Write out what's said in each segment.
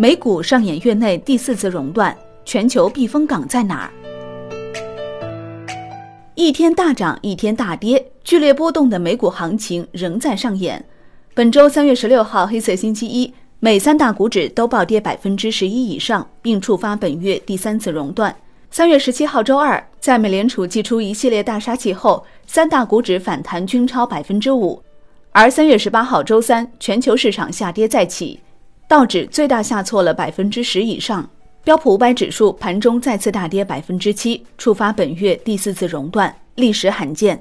美股上演月内第四次熔断，全球避风港在哪儿？一天大涨，一天大跌，剧烈波动的美股行情仍在上演。本周三月十六号，黑色星期一，美三大股指都暴跌百分之十一以上，并触发本月第三次熔断。三月十七号周二，在美联储祭出一系列大杀器后，三大股指反弹均超百分之五。而三月十八号周三，全球市场下跌再起。道指最大下挫了百分之十以上，标普五百指数盘中再次大跌百分之七，触发本月第四次熔断，历史罕见。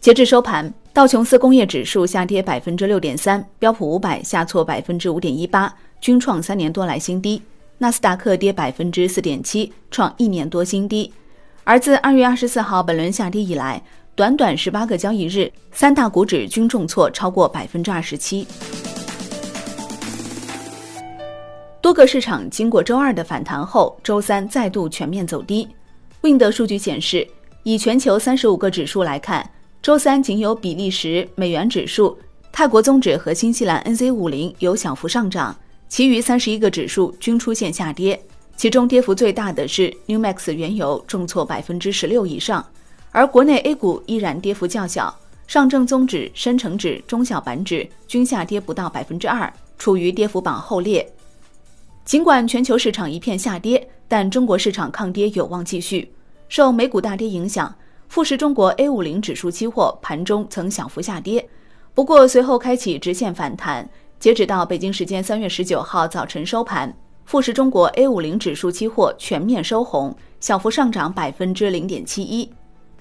截至收盘，道琼斯工业指数下跌百分之六点三，标普五百下挫百分之五点一八，均创三年多来新低。纳斯达克跌百分之四点七，创一年多新低。而自二月二十四号本轮下跌以来，短短十八个交易日，三大股指均重挫超过百分之二十七。多个市场经过周二的反弹后，周三再度全面走低。Wind 数据显示，以全球三十五个指数来看，周三仅有比利时美元指数、泰国综指和新西兰 NZ 五零有小幅上涨，其余三十一个指数均出现下跌。其中跌幅最大的是 Newmax 原油重挫百分之十六以上，而国内 A 股依然跌幅较小，上证综指、深成指、中小板指均下跌不到百分之二，处于跌幅榜后列。尽管全球市场一片下跌，但中国市场抗跌有望继续。受美股大跌影响，富时中国 A 五零指数期货盘中曾小幅下跌，不过随后开启直线反弹。截止到北京时间三月十九号早晨收盘，富时中国 A 五零指数期货全面收红，小幅上涨百分之零点七一。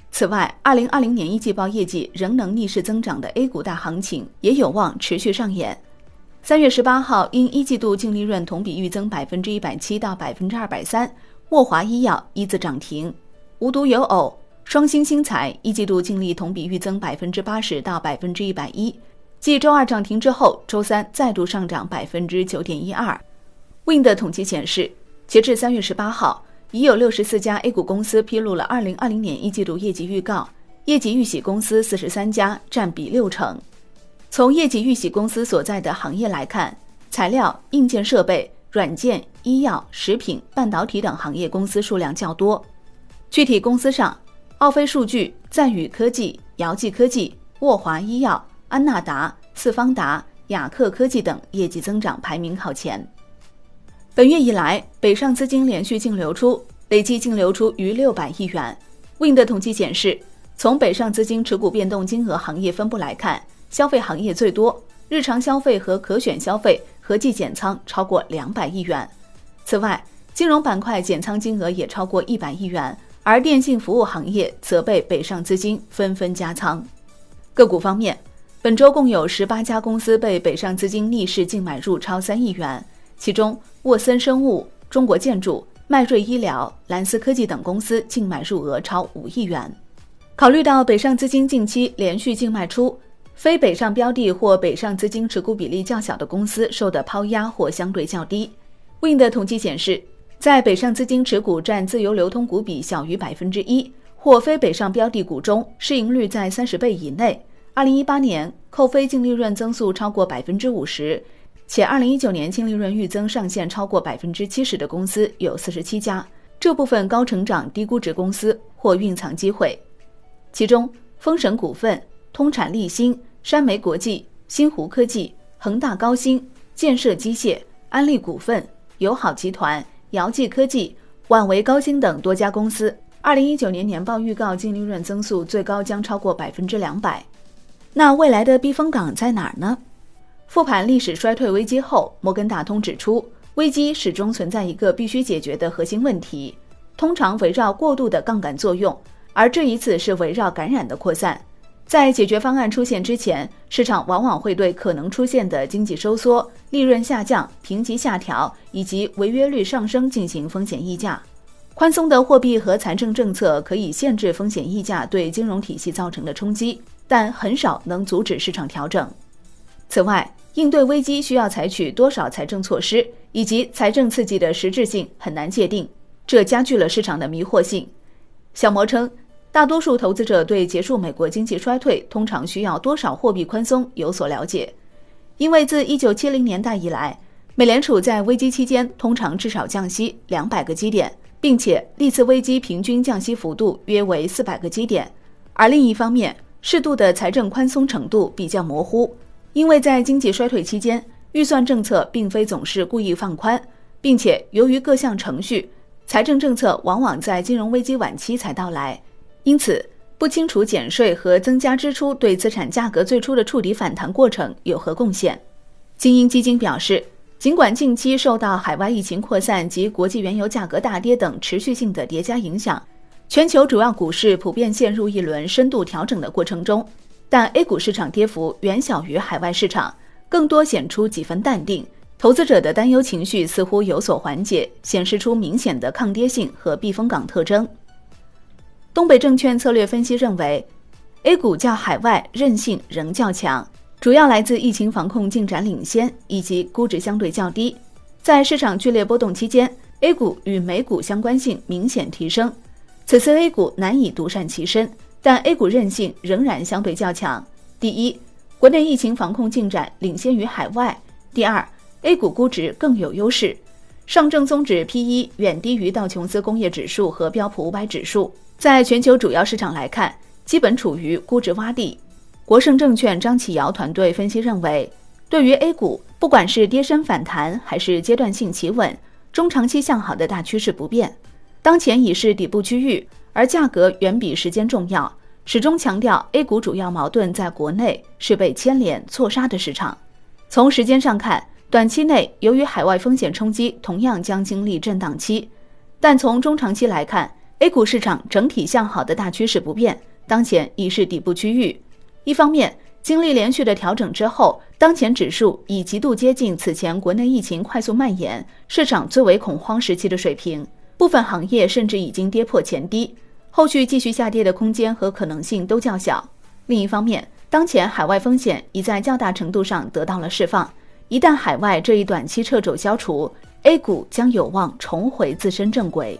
此外，二零二零年一季报业绩仍能逆势增长的 A 股大行情也有望持续上演。三月十八号，因一季度净利润同比预增百分之一百七到百分之二百三，沃华医药一字涨停。无独有偶，双星新材一季度净利同比预增百分之八十到百分之一百一，继周二涨停之后，周三再度上涨百分之九点一二。Wind 统计显示，截至三月十八号，已有六十四家 A 股公司披露了二零二零年一季度业绩预告，业绩预喜公司四十三家，占比六成。从业绩预喜公司所在的行业来看，材料、硬件设备、软件、医药、食品、半导体等行业公司数量较多。具体公司上，奥飞数据、赞宇科技、姚记科技、沃华医药、安纳达、四方达、雅克科技等业绩增长排名靠前。本月以来，北上资金连续净流出，累计净流出逾六百亿元。Wind 统计显示，从北上资金持股变动金额行业分布来看。消费行业最多，日常消费和可选消费合计减仓超过两百亿元。此外，金融板块减仓金额也超过一百亿元，而电信服务行业则被北上资金纷纷加仓。个股方面，本周共有十八家公司被北上资金逆势净买入超三亿元，其中沃森生物、中国建筑、迈瑞医疗、蓝思科技等公司净买入额超五亿元。考虑到北上资金近期连续净卖出。非北上标的或北上资金持股比例较小的公司受的抛压或相对较低。Wind 的统计显示，在北上资金持股占自由流通股比小于百分之一或非北上标的股中，市盈率在三十倍以内。二零一八年扣非净利润增速超过百分之五十，且二零一九年净利润预增上限超过百分之七十的公司有四十七家。这部分高成长低估值公司或蕴藏机会，其中风神股份。通产立新、山煤国际、新湖科技、恒大高新、建设机械、安利股份、友好集团、姚记科技、万维高新等多家公司，二零一九年年报预告净利润增速最高将超过百分之两百。那未来的避风港在哪儿呢？复盘历史衰退危机后，摩根大通指出，危机始终存在一个必须解决的核心问题，通常围绕过度的杠杆作用，而这一次是围绕感染的扩散。在解决方案出现之前，市场往往会对可能出现的经济收缩、利润下降、评级下调以及违约率上升进行风险溢价。宽松的货币和财政政策可以限制风险溢价对金融体系造成的冲击，但很少能阻止市场调整。此外，应对危机需要采取多少财政措施以及财政刺激的实质性很难界定，这加剧了市场的迷惑性。小摩称。大多数投资者对结束美国经济衰退通常需要多少货币宽松有所了解，因为自1970年代以来，美联储在危机期间通常至少降息两百个基点，并且历次危机平均降息幅度约为四百个基点。而另一方面，适度的财政宽松程度比较模糊，因为在经济衰退期间，预算政策并非总是故意放宽，并且由于各项程序，财政政策往往在金融危机晚期才到来，因此不清楚减税和增加支出对资产价格最初的触底反弹过程有何贡献。精英基金表示。尽管近期受到海外疫情扩散及国际原油价格大跌等持续性的叠加影响，全球主要股市普遍陷入一轮深度调整的过程中，但 A 股市场跌幅远小于海外市场，更多显出几分淡定。投资者的担忧情绪似乎有所缓解，显示出明显的抗跌性和避风港特征。东北证券策略分析认为，A 股较海外韧性仍较强。主要来自疫情防控进展领先以及估值相对较低。在市场剧烈波动期间，A 股与美股相关性明显提升。此次 A 股难以独善其身，但 A 股韧性仍然相对较强。第一，国内疫情防控进展领先于海外；第二，A 股估值更有优势。上证综指 P/E 远低于道琼斯工业指数和标普五百指数。在全球主要市场来看，基本处于估值洼地。国盛证券张启尧团队分析认为，对于 A 股，不管是跌升反弹还是阶段性企稳，中长期向好的大趋势不变。当前已是底部区域，而价格远比时间重要。始终强调，A 股主要矛盾在国内是被牵连错杀的市场。从时间上看，短期内由于海外风险冲击，同样将经历震荡期。但从中长期来看，A 股市场整体向好的大趋势不变，当前已是底部区域。一方面，经历连续的调整之后，当前指数已极度接近此前国内疫情快速蔓延、市场最为恐慌时期的水平，部分行业甚至已经跌破前低，后续继续下跌的空间和可能性都较小。另一方面，当前海外风险已在较大程度上得到了释放，一旦海外这一短期掣肘消除，A 股将有望重回自身正轨。